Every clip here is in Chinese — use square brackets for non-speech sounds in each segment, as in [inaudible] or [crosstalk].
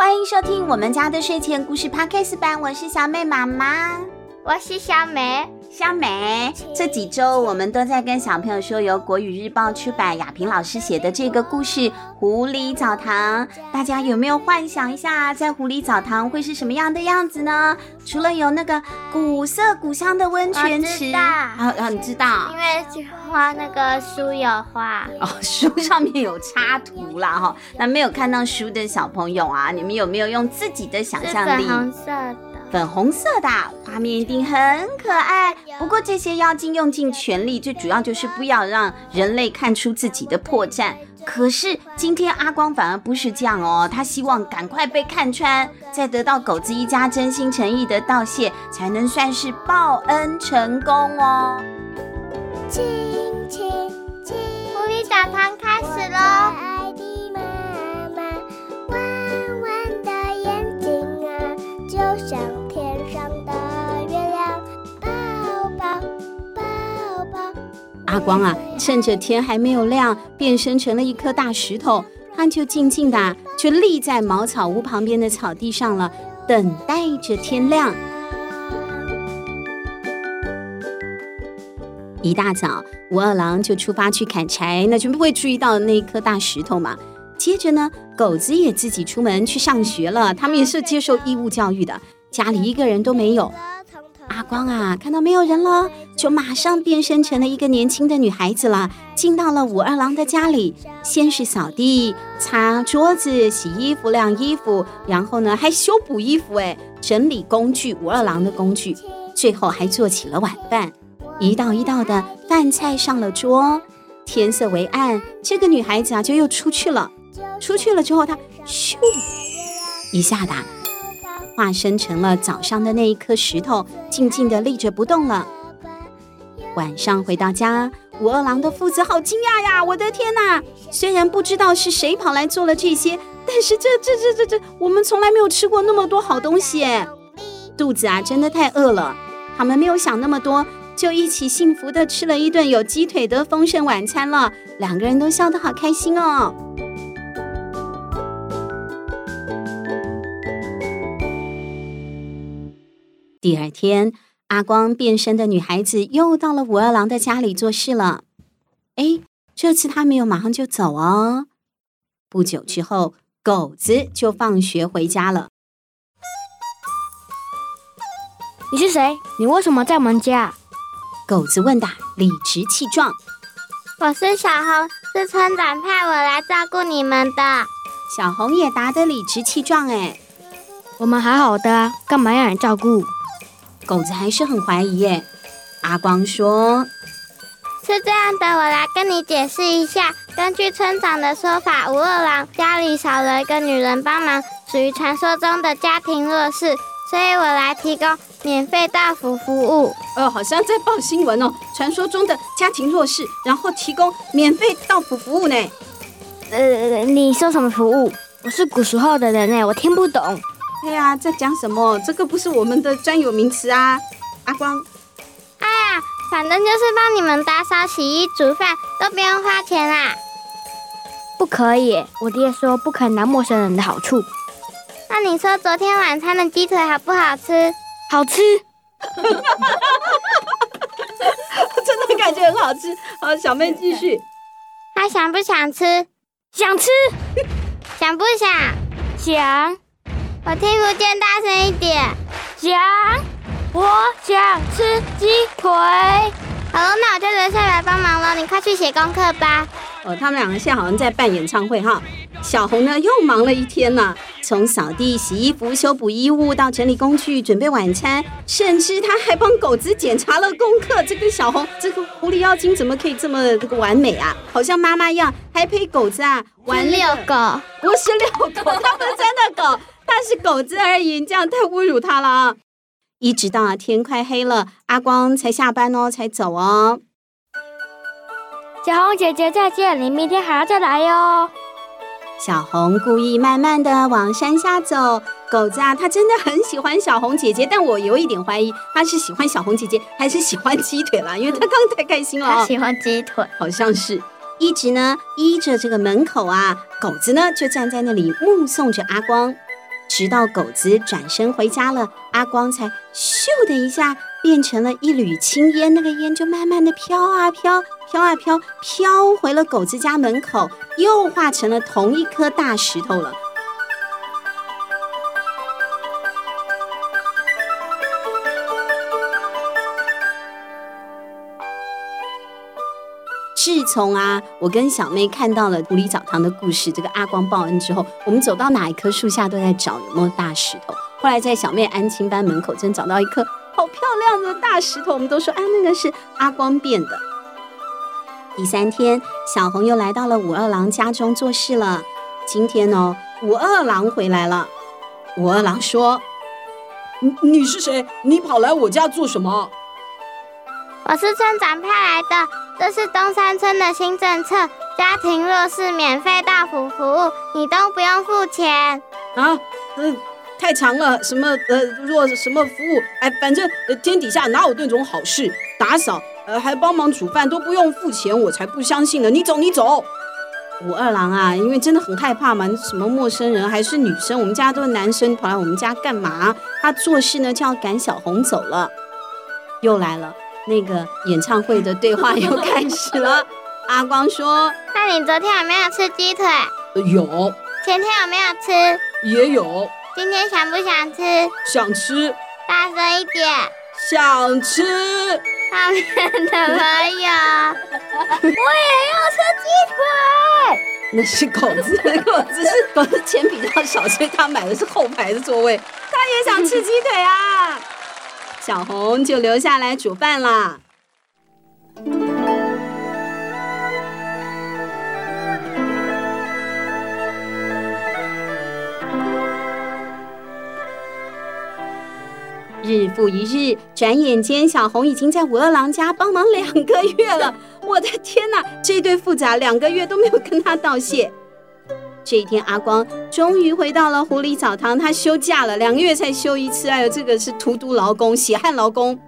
欢迎收听我们家的睡前故事 Podcast 版，我是小美妈妈，我是小美。小美，这几周我们都在跟小朋友说，由国语日报出版雅萍老师写的这个故事《狐狸澡堂》，大家有没有幻想一下，在狐狸澡堂会是什么样的样子呢？除了有那个古色古香的温泉池，啊啊，你知道？因为画那个书有画哦，[laughs] 书上面有插图啦哈。那没有看到书的小朋友啊，你们有没有用自己的想象力？粉红色的。粉红色的画面一定很可爱，不过这些妖精用尽全力，最主要就是不要让人类看出自己的破绽。可是今天阿光反而不是这样哦，他希望赶快被看穿，再得到狗子一家真心诚意的道谢，才能算是报恩成功哦。亲亲亲，狐狸澡堂开始喽！像天上的月亮阿光啊，趁着天还没有亮，变身成了一颗大石头，他就静静的就立在茅草屋旁边的草地上了，等待着天亮。一大早，武二郎就出发去砍柴，那就不会注意到那一颗大石头嘛。接着呢，狗子也自己出门去上学了，他们也是接受义务教育的，家里一个人都没有。阿光啊，看到没有人了，就马上变身成了一个年轻的女孩子了，进到了武二郎的家里。先是扫地、擦桌子、洗衣服、晾衣服，然后呢还修补衣服，哎，整理工具，武二郎的工具。最后还做起了晚饭，一道一道的饭菜上了桌。天色微暗，这个女孩子啊就又出去了。出去了之后，他咻一下的。化身成了早上的那一颗石头，静静地立着不动了。晚上回到家，武二郎的父子好惊讶呀！我的天哪！虽然不知道是谁跑来做了这些，但是这这这这这，我们从来没有吃过那么多好东西，肚子啊真的太饿了。他们没有想那么多，就一起幸福地吃了一顿有鸡腿的丰盛晚餐了。两个人都笑得好开心哦。第二天，阿光变身的女孩子又到了武二郎的家里做事了。哎，这次他没有马上就走哦。不久之后，狗子就放学回家了。你是谁？你为什么在我们家？狗子问答，理直气壮。我是小红，是村长派我来照顾你们的。小红也答得理直气壮。哎，我们还好的，干嘛要人照顾？狗子还是很怀疑耶。阿光说：“是这样的，我来跟你解释一下。根据村长的说法，吴二郎家里少了一个女人帮忙，属于传说中的家庭弱势，所以我来提供免费到府服务。”哦，好像在报新闻哦。传说中的家庭弱势，然后提供免费到府服务呢？呃，你说什么服务？我是古时候的人呢，我听不懂。哎呀，在讲什么？这个不是我们的专有名词啊！阿光，哎呀，反正就是帮你们打扫、洗衣、煮饭，都不用花钱啦。不可以，我爹说不可以拿陌生人的好处。那你说昨天晚餐的鸡腿好不好吃？好吃，[laughs] 真的感觉很好吃。好，小妹继续。还想不想吃？想吃。想不想？想。我听不见，大声一点。想，我想吃鸡腿。好了，那我就留下来帮忙了。你快去写功课吧。哦，他们两个现在好像在办演唱会哈。小红呢，又忙了一天呢，从扫地、洗衣服、修补衣物到整理工具、准备晚餐，甚至他还帮狗子检查了功课。这个小红，这个狐狸妖精怎么可以这么这个完美啊？好像妈妈一样，还陪狗子啊玩遛狗，[laughs] 不是遛狗，他们真的狗。他是狗子而已，这样太侮辱他了啊！一直到天快黑了，阿光才下班哦，才走哦。小红姐姐再见，你明天还要再来哟。小红故意慢慢的往山下走。狗子啊，他真的很喜欢小红姐姐，但我有一点怀疑，他是喜欢小红姐姐还是喜欢鸡腿啦？因为他刚刚太开心了。他喜欢鸡腿，好像是。一直呢依着这个门口啊，狗子呢就站在那里目送着阿光。直到狗子转身回家了，阿光才咻的一下变成了一缕青烟，那个烟就慢慢的飘啊飘，飘啊飘，飘回了狗子家门口，又化成了同一颗大石头了。自从啊，我跟小妹看到了狐狸澡堂的故事，这个阿光报恩之后，我们走到哪一棵树下都在找有没有大石头。后来在小妹安亲班门口真找到一颗好漂亮的大石头，我们都说啊，那个是阿光变的。第三天，小红又来到了武二郎家中做事了。今天呢，武二郎回来了。武二郎说：“你你是谁？你跑来我家做什么？”我是村长派来的，这是东山村的新政策，家庭弱势免费到府服务，你都不用付钱。啊，嗯，太长了，什么呃弱什么服务？哎，反正天底下哪有那种好事？打扫呃还帮忙煮饭都不用付钱，我才不相信呢。你走你走。武二郎啊，因为真的很害怕嘛，什么陌生人还是女生，我们家都是男生，跑来我们家干嘛？他做事呢就要赶小红走了，又来了。那个演唱会的对话又开始了。[laughs] 阿光说：“那你昨天有没有吃鸡腿？有。前天有没有吃？也有。今天想不想吃？想吃。大声一点。想吃。旁边的朋友，[laughs] 我也要吃鸡腿。那是狗子，狗子是狗子钱比较少，所以他买的是后排的座位。他也想吃鸡腿啊。”小红就留下来煮饭啦。日复一日，转眼间，小红已经在武二郎家帮忙两个月了。我的天哪，这对父子啊，两个月都没有跟他道谢。这一天，阿光终于回到了狐狸澡堂。他休假了，两个月才休一次。哎呦，这个是荼毒劳工、血汗劳工。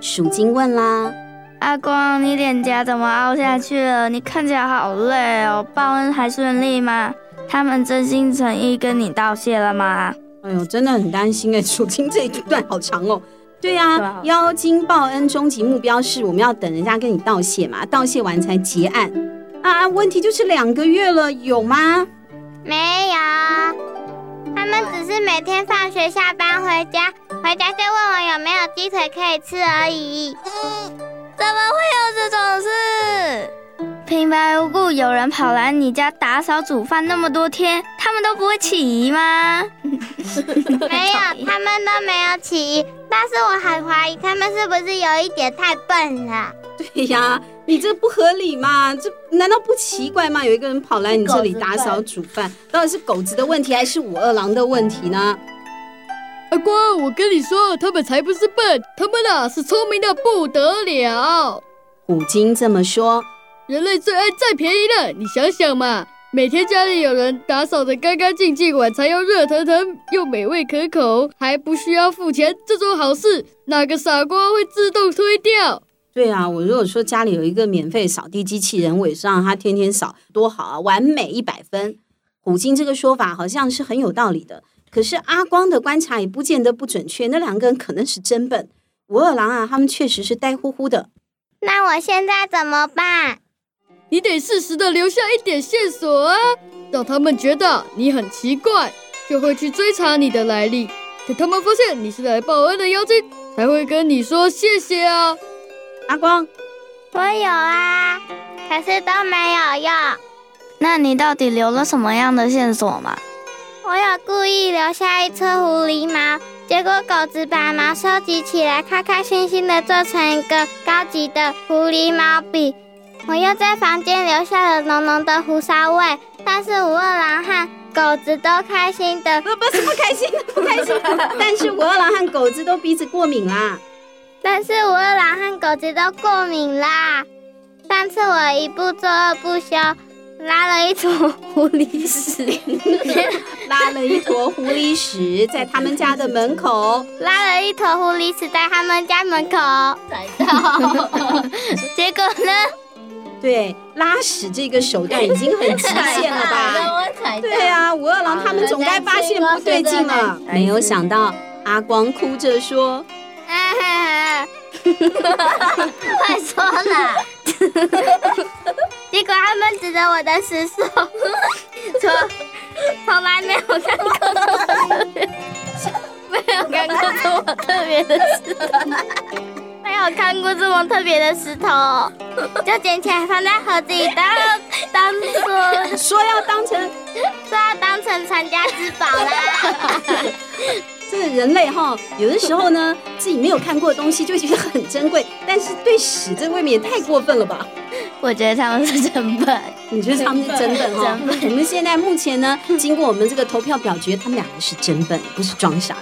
鼠精问啦：“阿光，你脸颊怎么凹下去了？你看起来好累哦。报恩还顺利吗？他们真心诚意跟你道谢了吗？”哎呦，真的很担心哎。鼠精这一段好长哦。对呀、啊，妖精报恩终极目标是我们要等人家跟你道谢嘛，道谢完才结案。啊，问题就是两个月了，有吗？没有，他们只是每天放学下班回家，回家就问我有没有鸡腿可以吃而已。怎么会有这种事？平白无故有人跑来你家打扫煮饭那么多天，他们都不会起疑吗？没有，[laughs] 他们都没有起疑，但是我很怀疑他们是不是有一点太笨了。对呀。你这不合理嘛？这难道不奇怪吗？有一个人跑来你这里打扫煮饭，到底是狗子的问题还是武二郎的问题呢？阿光，我跟你说，他们才不是笨，他们呐是聪明的不得了。虎精这么说，人类最爱占便宜了。你想想嘛，每天家里有人打扫的干干净净，晚餐又热腾腾又美味可口，还不需要付钱，这种好事哪个傻瓜会自动推掉？对啊，我如果说家里有一个免费扫地机器人，我也是让他天天扫，多好啊，完美一百分。虎鲸这个说法好像是很有道理的，可是阿光的观察也不见得不准确。那两个人可能是真笨，武二郎啊，他们确实是呆乎乎的。那我现在怎么办？你得适时的留下一点线索啊，让他们觉得你很奇怪，就会去追查你的来历。等他们发现你是来报恩的妖精，才会跟你说谢谢啊。阿光，我有啊，可是都没有用。那你到底留了什么样的线索吗？我有故意留下一撮狐狸毛，结果狗子把毛收集起来，开开心心的做成一个高级的狐狸毛笔。我又在房间留下了浓浓的胡骚味，但是武二郎和狗子都开心的，不不是不开心，不开心。[laughs] 但是武二郎和狗子都鼻子过敏啦。但是武二郎和狗子都过敏啦。上次我一不做二不休，拉了一坨狐狸屎，[laughs] 拉了一坨狐狸屎在他们家的门口，拉了一坨狐狸屎在他们家门口，踩到。结果呢？对，拉屎这个手段已经很极限了吧？[laughs] 对啊，武二郎他们总该发现不对劲了。没有想到阿光哭着说：“快说啦！” [laughs] 结果他们指着我的尸首说：“从来没有看过，没有看过这么特别的石头。”没有看过这么特别的石头，就捡起来放在盒子里，当当做说要当成说要当成传家之宝啦。这个人类哈，有的时候呢，[laughs] 自己没有看过的东西就觉得很珍贵，但是对屎这未免也太过分了吧？我觉得他们是真笨，你觉得他们是真笨哈？我们现在目前呢，[laughs] 经过我们这个投票表决，他们两个是真笨，不是装傻的。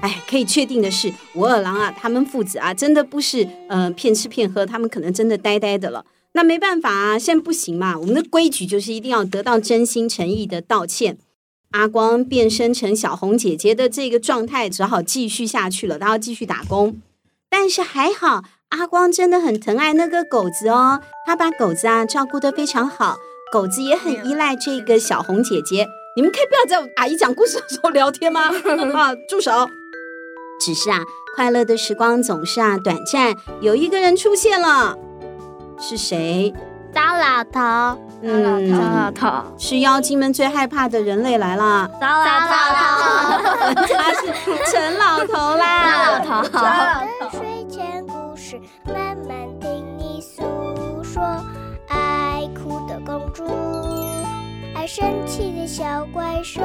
哎，可以确定的是，武二郎啊，他们父子啊，真的不是呃骗吃骗喝，他们可能真的呆呆的了。那没办法啊，现在不行嘛，我们的规矩就是一定要得到真心诚意的道歉。阿光变身成小红姐姐的这个状态，只好继续下去了，他要继续打工。但是还好，阿光真的很疼爱那个狗子哦，他把狗子啊照顾得非常好，狗子也很依赖这个小红姐姐。你们可以不要在阿姨讲故事的时候聊天吗？[laughs] 啊，住手！只是啊，快乐的时光总是啊短暂。有一个人出现了，是谁？糟老头。嗯，糟老头是妖精们最害怕的人类来了。糟老头，他是陈老头啦。糟老头。睡前故事，慢慢听你诉说。爱哭的公主，爱生气的小怪兽，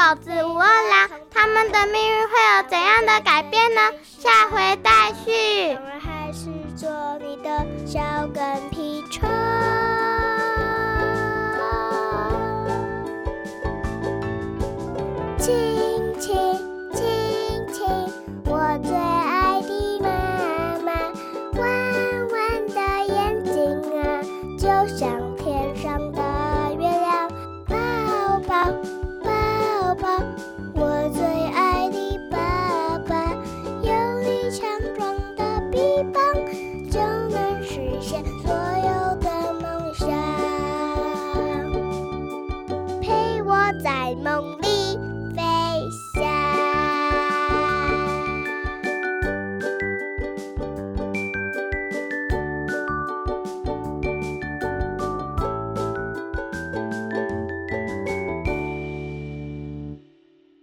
狗子、五二郎，他们的命运会有怎样的改变呢？下回待续。我们还是做你的小跟屁虫，帮